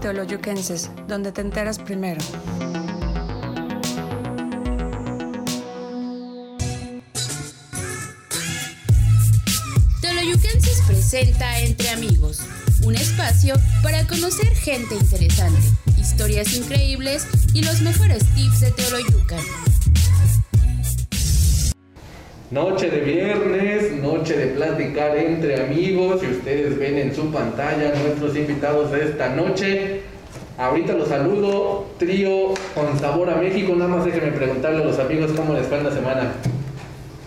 Teoloyuquenses, donde te enteras primero. Teoloyuquenses presenta Entre Amigos, un espacio para conocer gente interesante, historias increíbles y los mejores tips de Teoloyucan. Noche de viernes, noche de platicar entre amigos. Y ustedes ven en su pantalla nuestros invitados de esta noche. Ahorita los saludo, trío con sabor a México. Nada más déjenme preguntarle a los amigos cómo les fue en la semana.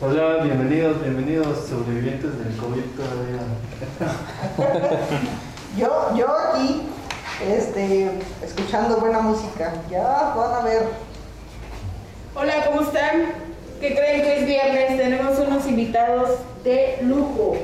Hola, bienvenidos, bienvenidos sobrevivientes del COVID todavía. Yo, yo aquí, este, escuchando buena música. Ya van a ver. Hola, ¿cómo están? ¿Qué creen que es viernes? Tenemos unos invitados de lujo.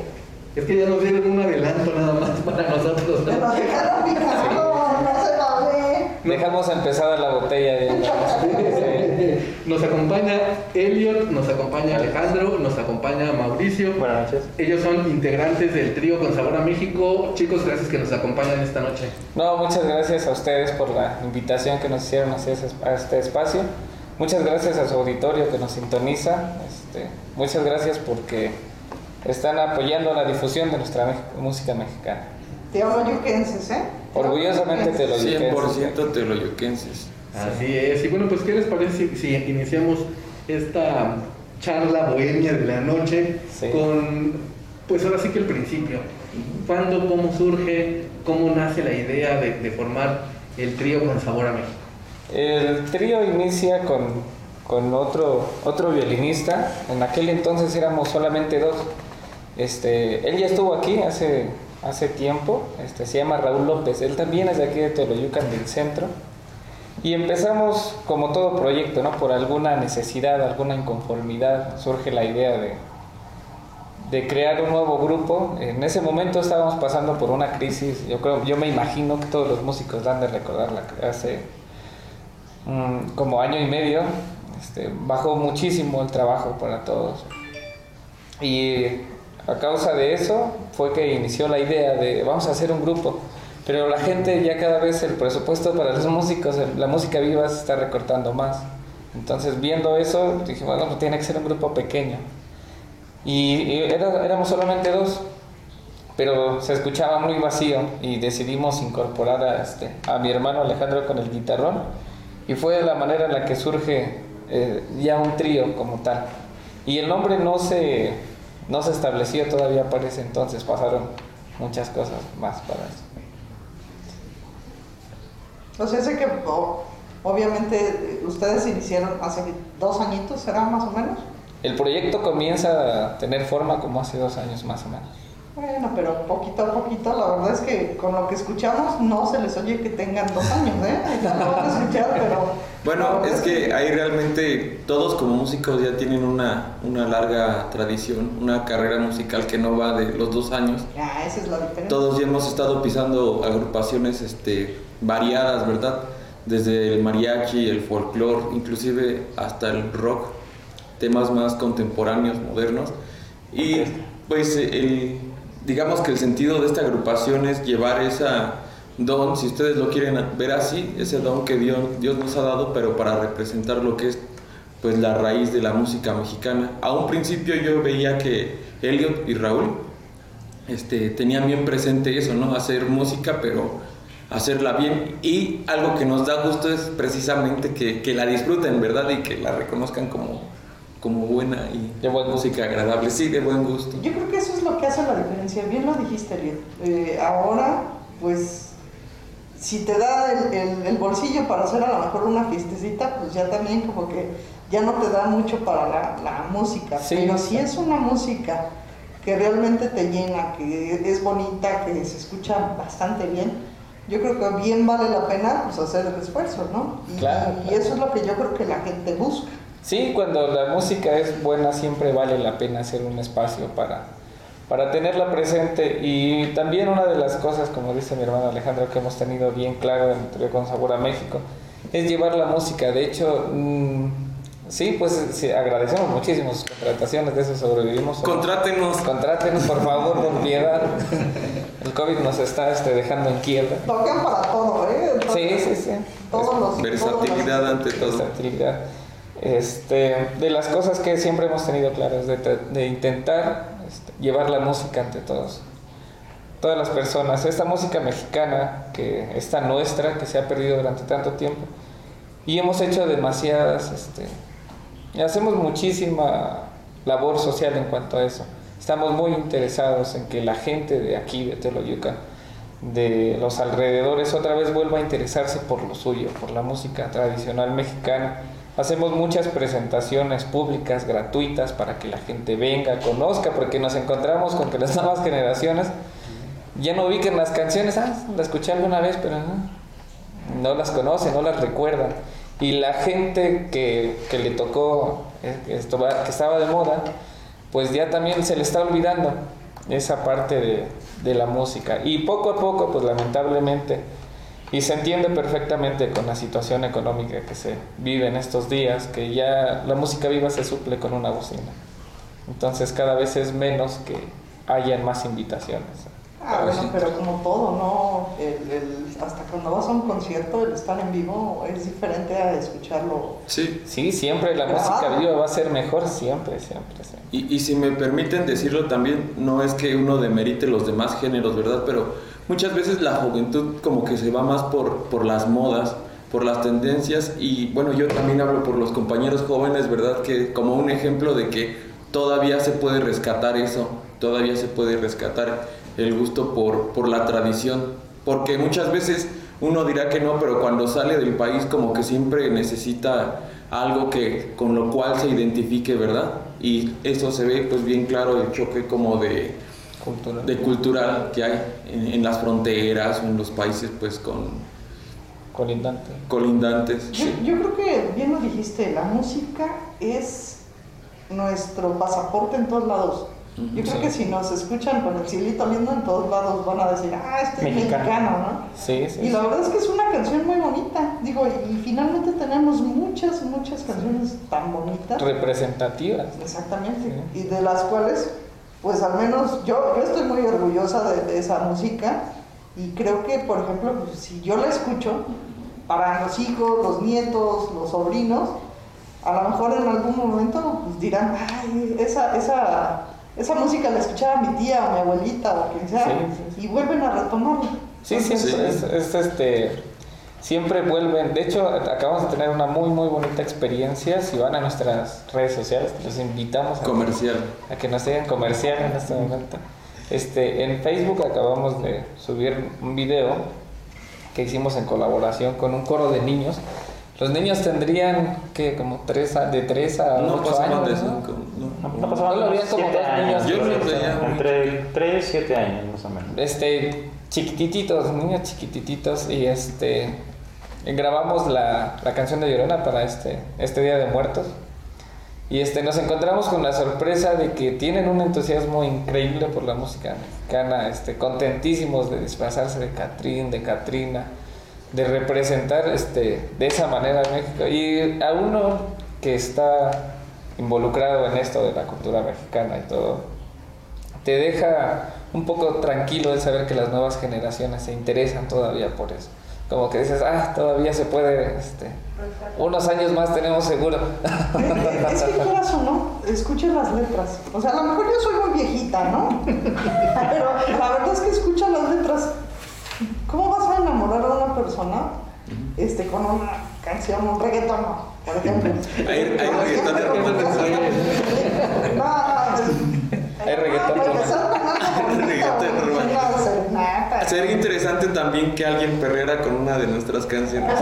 Es que ya nos dieron un adelanto nada más para nosotros. ¿no? lo dejaron picado, no se vale. Dejamos empezada la botella de Nos acompaña Elliot, nos acompaña Alejandro, nos acompaña Mauricio. Buenas noches. Ellos son integrantes del trío Con Sabor a México. Chicos, gracias que nos acompañan esta noche. No, muchas gracias a ustedes por la invitación que nos hicieron a este espacio. Muchas gracias a su auditorio que nos sintoniza. Este, muchas gracias porque están apoyando la difusión de nuestra música mexicana. Teoloyuquenses, ¿eh? Orgullosamente te lo 100% teoloyuquenses. Así es. Y bueno, pues, ¿qué les parece si, si iniciamos esta charla bohemia de la noche Sí. con, pues ahora sí que el principio? ¿Cuándo, cómo surge, cómo nace la idea de, de formar el trío Con Sabor a México? El trío inicia con, con otro, otro violinista. En aquel entonces éramos solamente dos. Este, él ya estuvo aquí hace, hace tiempo. Este, se llama Raúl López. Él también es de aquí de Teoloyucan del centro. Y empezamos como todo proyecto, ¿no? Por alguna necesidad, alguna inconformidad, surge la idea de, de crear un nuevo grupo. En ese momento estábamos pasando por una crisis, yo creo, yo me imagino que todos los músicos la han de recordarla, hace mm, como año y medio, este, bajó muchísimo el trabajo para todos. Y a causa de eso fue que inició la idea de vamos a hacer un grupo. Pero la gente ya cada vez el presupuesto para los músicos, la música viva se está recortando más. Entonces viendo eso dije, bueno, pues tiene que ser un grupo pequeño. Y, y era- éramos solamente dos, pero se escuchaba muy vacío y decidimos incorporar a, este, a mi hermano Alejandro con el guitarrón y fue la manera en la que surge eh, ya un trío como tal. Y el nombre no se, no se estableció todavía para ese entonces, pasaron muchas cosas más para eso. O sea, sé que obviamente ustedes iniciaron hace dos añitos, ¿será más o menos? El proyecto comienza a tener forma como hace dos años más o menos. Bueno, pero poquito a poquito, la verdad es que con lo que escuchamos no se les oye que tengan dos años, ¿eh? A escuchar, pero... Bueno, es que ahí realmente todos como músicos ya tienen una, una larga tradición, una carrera musical que no va de los dos años. Ah, esa es la diferencia. Todos ya hemos estado pisando agrupaciones este, variadas, ¿verdad? Desde el mariachi, el folclore, inclusive hasta el rock, temas más contemporáneos, modernos. Y pues el, digamos que el sentido de esta agrupación es llevar esa don, si ustedes lo quieren ver así, ese don que Dios, Dios nos ha dado, pero para representar lo que es pues la raíz de la música mexicana. A un principio yo veía que Elliot y Raúl este, tenían bien presente eso, ¿no? Hacer música, pero hacerla bien. Y algo que nos da gusto es precisamente que, que la disfruten, ¿verdad? Y que la reconozcan como, como buena y De buen gusto. música agradable. Sí, de buen gusto. Yo creo que eso es lo que hace la diferencia. Bien lo dijiste, Ariel. Eh, ahora, pues, si te da el, el- el bolsillo para hacer a lo mejor una fiestecita, pues ya también como que ya no te da mucho para la, la música. Sí. Pero si es una música que realmente te llena, que es bonita, que se escucha bastante bien, yo creo que bien vale la pena pues, hacer el esfuerzo, ¿no? Y, Claro, y claro. eso es lo que yo creo que la gente busca. Sí, cuando la música es buena siempre vale la pena hacer un espacio para, para tenerla presente. Y también una de las cosas, como dice mi hermano Alejandro, que hemos tenido bien claro en con Sabor a México, es llevar la música. De hecho, mm, sí, pues sí, agradecemos muchísimo sus contrataciones, de eso sobrevivimos. Contrátenos. Contrátenos, por favor, con piedad. El COVID nos está este, dejando en quiebra. Tocan para todo, ¿eh? Sí, sí, sí. Todos los, Versatilidad todos ante todo. Versatilidad. Este, de las cosas que siempre hemos tenido claras, de, intentar este, llevar la música ante todos, todas las personas. Esta música mexicana, que está nuestra, que se ha perdido durante tanto tiempo, y hemos hecho demasiadas, este, hacemos muchísima labor social en cuanto a eso. Estamos muy interesados en que la gente de aquí, de Teloyucan, de los alrededores, otra vez vuelva a interesarse por lo suyo, por la música tradicional mexicana. Hacemos muchas presentaciones públicas gratuitas para que la gente venga, conozca, porque nos encontramos con que las nuevas generaciones ya no ubiquen las canciones, ah, la escuché alguna vez, pero no, las conocen, no las recuerdan. Y la gente que, que le tocó, que estaba de moda, pues ya también se le está olvidando esa parte de, de la música. Y poco a poco, pues lamentablemente, y se entiende perfectamente con la situación económica que se vive en estos días, que ya la música viva se suple con una bocina. Entonces cada vez es menos que hayan más invitaciones. Ah, bueno, pero como todo, ¿no? El, el, hasta cuando vas a un concierto, el estar en vivo es diferente a escucharlo. Sí. Sí, siempre la Grabado. música viva va a ser mejor, siempre, siempre, siempre. Y, y si me permiten decirlo también, no es que uno demerite los demás géneros, ¿verdad? Pero muchas veces la juventud como que se va más por, por las modas, por las tendencias y bueno, yo también hablo por los compañeros jóvenes, ¿verdad? Que como un ejemplo de que todavía se puede rescatar eso, todavía se puede rescatar el gusto por, por la tradición, porque muchas veces uno dirá que no, pero cuando sale del país como que siempre necesita algo que con lo cual se identifique, ¿verdad? Y eso se ve pues bien claro el choque como de, Cultura. de cultural que hay en, en las fronteras o en los países pues con Colindante. colindantes. Yo, sí. yo creo que bien lo dijiste, la música es nuestro pasaporte en todos lados. Yo creo Sí. que si nos escuchan con el cielito lindo, en todos lados van a decir, ah, este es Mexicano. mexicano, ¿no? Sí, sí. Y la sí. verdad es que es una canción muy bonita. Digo, y finalmente tenemos muchas, muchas canciones tan bonitas. Representativas. Exactamente. Y de las cuales, pues al menos yo, yo estoy muy orgullosa de, de esa música. Y creo que, por ejemplo, pues, si yo la escucho, para los hijos, los nietos, los sobrinos, a lo mejor en algún momento pues, dirán, ay, esa, esa, esa música la escuchaba mi tía o mi abuelita o quien sea, Sí, sí, y vuelven a retomarla. Sí, sí, Entonces, es, es- es, este. Siempre vuelven. De hecho, acabamos de tener una muy, muy bonita experiencia. Si van a nuestras redes sociales, los invitamos a, Comercial. a que nos sigan comercial en este momento. Este, en Facebook acabamos de subir un video que hicimos en colaboración con un coro de niños. Los niños tendrían que como tres a- de 3 a No 8 pasaban años. de ¿no? cinco, no. No pasaban lo unos como siete dos años, niños. Yo lo muy Entre 3 y 7 años, más o menos. este chiquitititos, niños chiquitititos y este grabamos la, la canción de Llorona para este este Día de Muertos. Y este nos encontramos con la sorpresa de que tienen un entusiasmo increíble por la música mexicana, este contentísimos de disfrazarse de Catrín, de Catrina, de representar este de esa manera a México y a uno que está involucrado en esto de la cultura mexicana y todo te deja un poco tranquilo el saber que las nuevas generaciones se interesan todavía por eso. Como que dices, ah, todavía se puede, este, unos años más tenemos seguro. Es que quieras o no, escuchen las letras. O sea, a lo mejor yo soy muy viejita, ¿no? Pero la verdad es que escucha las letras. ¿Cómo vas a enamorar a una persona este, con una canción, un reggaetón, por ejemplo? Hay- hay reggaetón de romántico. No, Hay reggaetón no, porque romántico. son una bonita, Reggaetón romántico. una serenata. Sería interesante también que alguien perrera con una de nuestras canciones.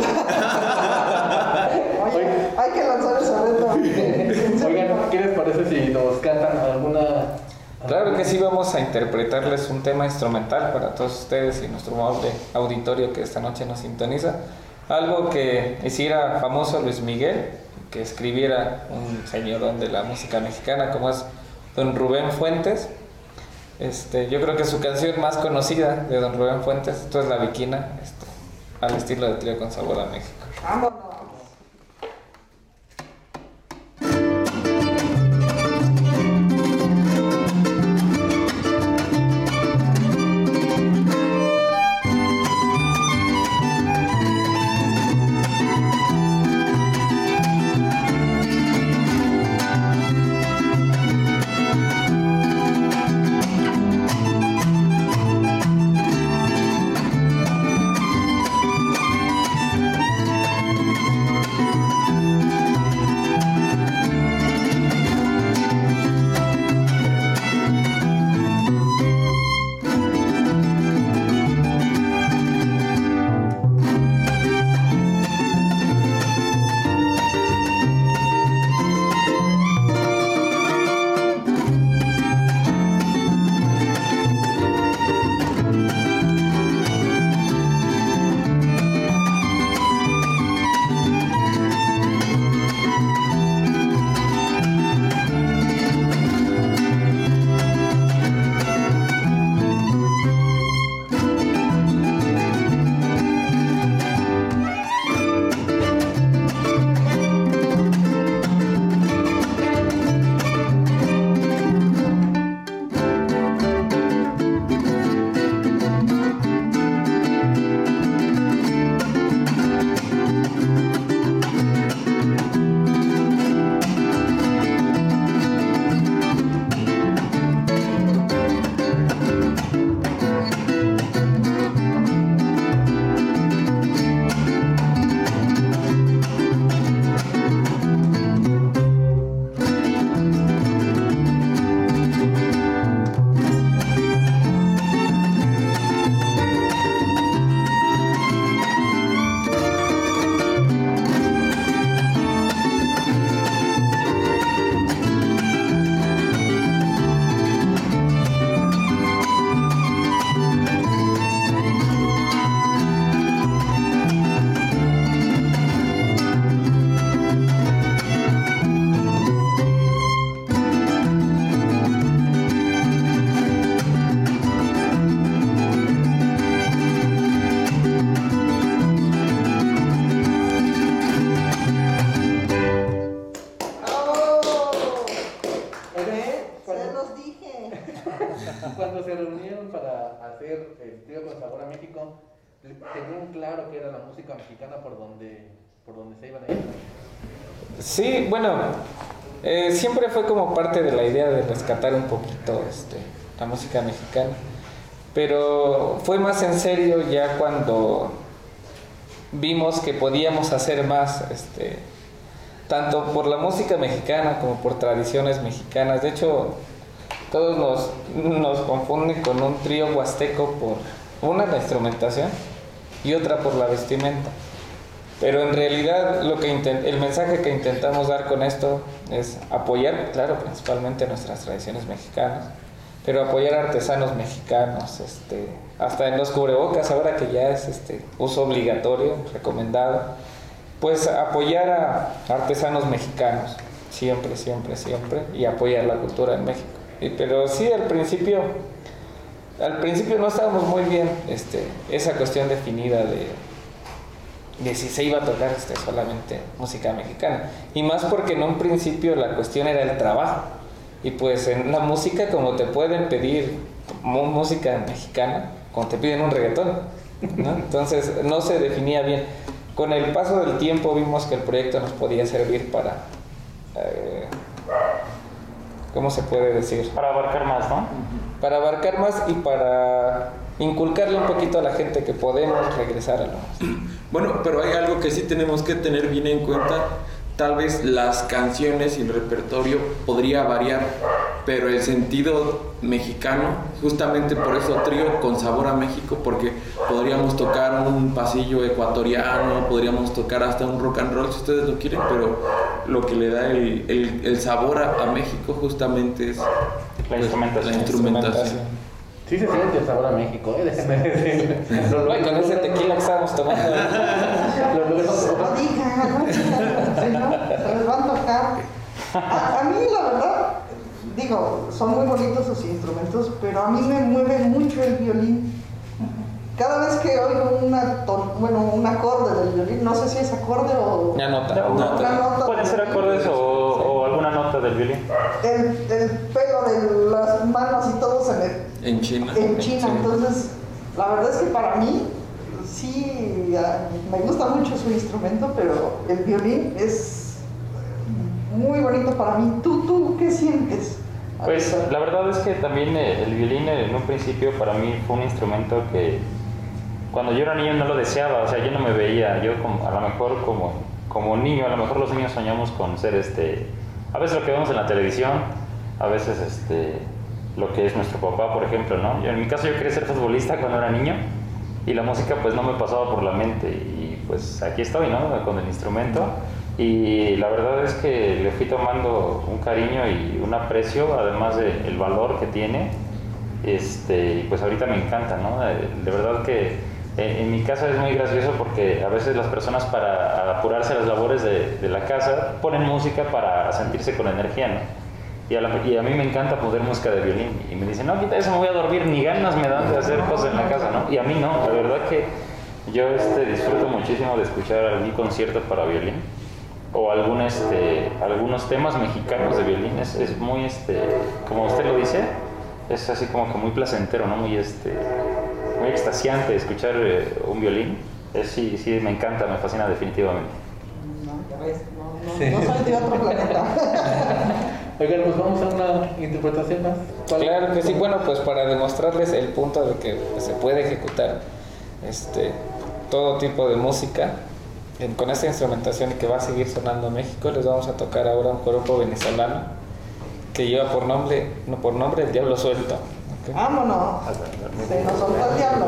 Oye, hay que lanzar ese reto. Oigan, ¿qué les parece si nos cantan alguna... Claro que sí, vamos a interpretarles un tema instrumental para todos ustedes y nuestro amable auditorio que esta noche nos sintoniza. Algo que hiciera famoso Luis Miguel, que escribiera un señorón de la música mexicana como es don Rubén Fuentes. Este, yo creo que su canción más conocida de don Rubén Fuentes, esto es La Viquina, este, al estilo de Trío con Sabor a México. Hacer el trío con sabor a México, tenían claro que era la música mexicana por donde, por donde se iban a ir. Sí, bueno, eh, siempre fue como parte de la idea de rescatar un poquito este, la música mexicana, pero fue más en serio ya cuando vimos que podíamos hacer más, este, tanto por la música mexicana como por tradiciones mexicanas. De hecho, todos nos, confunden con un trío huasteco por una la instrumentación y otra por la vestimenta. Pero en realidad lo que el mensaje que intentamos dar con esto es apoyar, claro, principalmente nuestras tradiciones mexicanas, pero apoyar artesanos mexicanos, este, hasta en los cubrebocas, ahora que ya es este, uso obligatorio, recomendado, pues apoyar a artesanos mexicanos, siempre, siempre, siempre, y apoyar la cultura en México. Pero sí, al principio, al principio no estábamos muy bien este, esa cuestión definida de si se iba a tocar este, solamente música mexicana. Y más porque en un principio la cuestión era el trabajo. Y pues en la música, como te pueden pedir música mexicana, como te piden un reggaetón, entonces no se definía bien. Con el paso del tiempo vimos que el proyecto nos podía servir para, eh, ¿cómo se puede decir? Para abarcar más, ¿no? Para abarcar más y para inculcarle un poquito a la gente que podemos regresar a lo Bueno, pero hay algo que sí tenemos que tener bien en cuenta. Tal vez las canciones y el repertorio podría variar, pero el sentido mexicano, justamente por eso trío con sabor a México, porque podríamos tocar un pasillo ecuatoriano, podríamos tocar hasta un rock and roll si ustedes lo quieren, pero lo que le da el, el, sabor a, México justamente es la pues, instrumentación. La instrumentación. Sí se siente el sabor a México, ¿eh? Déjenme decir. con ese tequila que estábamos tomando. No digan, no digan, se les va a tocar. A, mí, la verdad, digo, son muy bonitos sus instrumentos, pero a mí me mueve mucho el violín. Cada vez que oigo una bueno, un acorde del violín, no sé si es acorde o una nota. nota. Pueden ser acordes o alguna nota del violín? El, el, pelo de las manos y todo se me... En China. En China, entonces, la verdad es que para mí, sí, me gusta mucho su instrumento, pero el violín es muy bonito para mí. ¿Tú, tú qué sientes? Pues la verdad es que también eh, el violín en un principio para mí fue un instrumento que cuando yo era niño no lo deseaba, o sea, yo no me veía, yo como, a lo mejor como, como niño, a lo mejor los niños soñamos con ser este a veces lo que vemos en la televisión, a veces este, lo que es nuestro papá, por ejemplo, ¿no? Yo, en mi caso yo quería ser futbolista cuando era niño y la música pues no me pasaba por la mente y pues aquí estoy, ¿no? Con el instrumento y la verdad es que le fui tomando un cariño y un aprecio, además del valor que tiene, este, y pues ahorita me encanta, ¿no? De verdad que en, mi casa es muy gracioso porque a veces las personas para apurarse las labores de, de la casa ponen música para sentirse con energía, ¿no? Y a, y a, mí me encanta poner música de violín. Y me dicen, no, quita eso, me voy a dormir, ni ganas me dan de hacer cosas en la casa, ¿no? Y a mí no, la verdad que yo este, disfruto muchísimo de escuchar algún concierto para violín o algún, este, algunos temas mexicanos de violín. Es, es muy, este, como usted lo dice, es así como que muy placentero, ¿no? Muy, este, muy extasiante escuchar eh, un violín. Es, sí, sí, me encanta, me fascina definitivamente. No, ya ves, no, no, soy de otro planeta. Oigan, pues vamos a una interpretación más. Claro que sí, bueno, pues para demostrarles el punto de que se puede ejecutar este, todo tipo de música con esta instrumentación y que va a seguir sonando en México, les vamos a tocar ahora un grupo venezolano que lleva por nombre, no por nombre, el Diablo Suelto. Vámonos. Se nos soltó el diablo.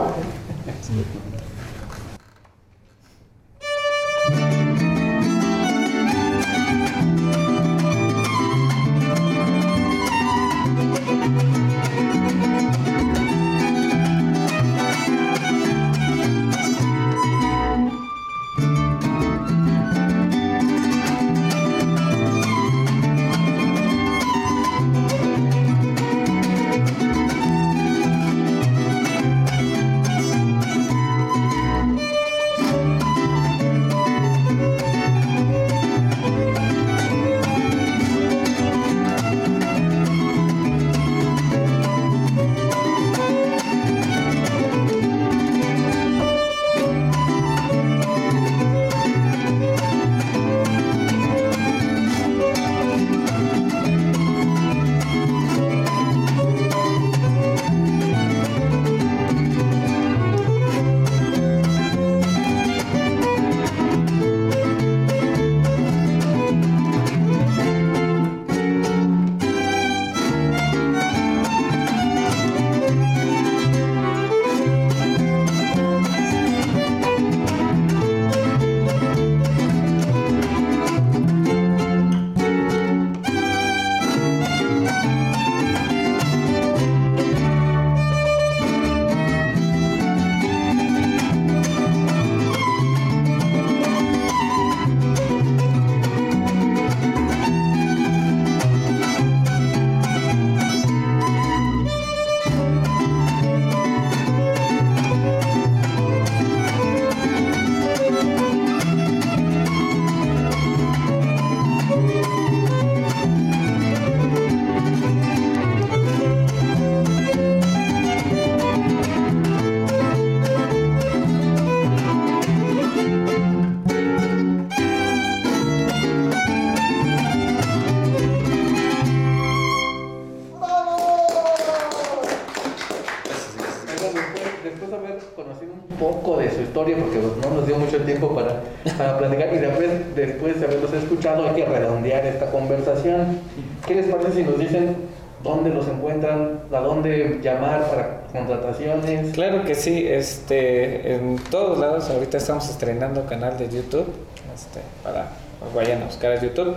Para, platicar, y después, después de haberlos escuchado, hay que redondear esta conversación. ¿Qué les parece si nos dicen dónde los encuentran, a dónde llamar para contrataciones? Claro que sí, este, en todos lados, ahorita estamos estrenando canal de YouTube, este, para pues vayan a buscar a YouTube.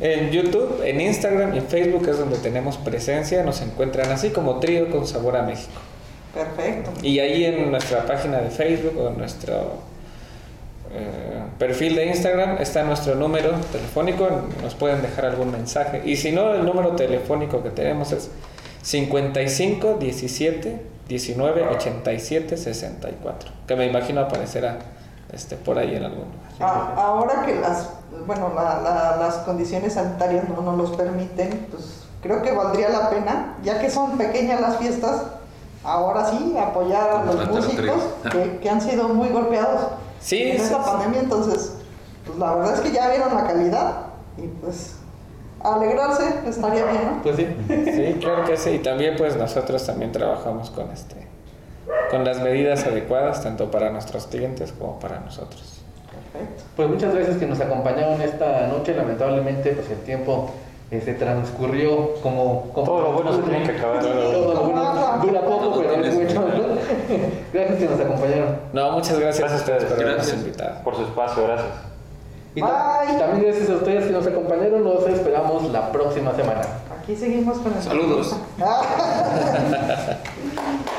En YouTube, en Instagram y en Facebook es donde tenemos presencia, nos encuentran así como Trío con Sabor a México. Perfecto. Y ahí en nuestra página de Facebook o en nuestro eh, perfil de Instagram está nuestro número telefónico, nos pueden dejar algún mensaje. Y si no, el número telefónico que tenemos es 55 17 19 87 64, que me imagino aparecerá este, por ahí en algún lugar. Ah, ahora que las, bueno, la- la- las condiciones sanitarias no nos los permiten, pues creo que valdría la pena, ya que son pequeñas las fiestas, ahora sí apoyar a los músicos que, que han sido muy golpeados Sí, en sí, esta sí. pandemia, entonces, pues la verdad es que ya vieron la calidad y pues alegrarse estaría bien, ¿no? Pues sí. Sí, claro que sí. Y también pues nosotros también trabajamos con este con las medidas adecuadas tanto para nuestros clientes como para nosotros. Perfecto. Pues muchas gracias que nos acompañaron esta noche. Lamentablemente, pues el tiempo se transcurrió como, como- Todo lo bueno se tiene que acabar. Todo lo bueno dura poco, pero es mucho. gracias que nos acompañaron. No, muchas gracias, Gracias a ustedes. por Gracias. invitado. Por su espacio, gracias. Y Bye. también gracias a ustedes que nos acompañaron. Nos esperamos la próxima semana. Aquí seguimos con el... Saludos.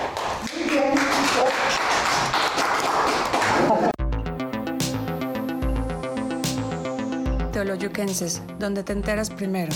Teoloyuquenses, donde te enteras primero.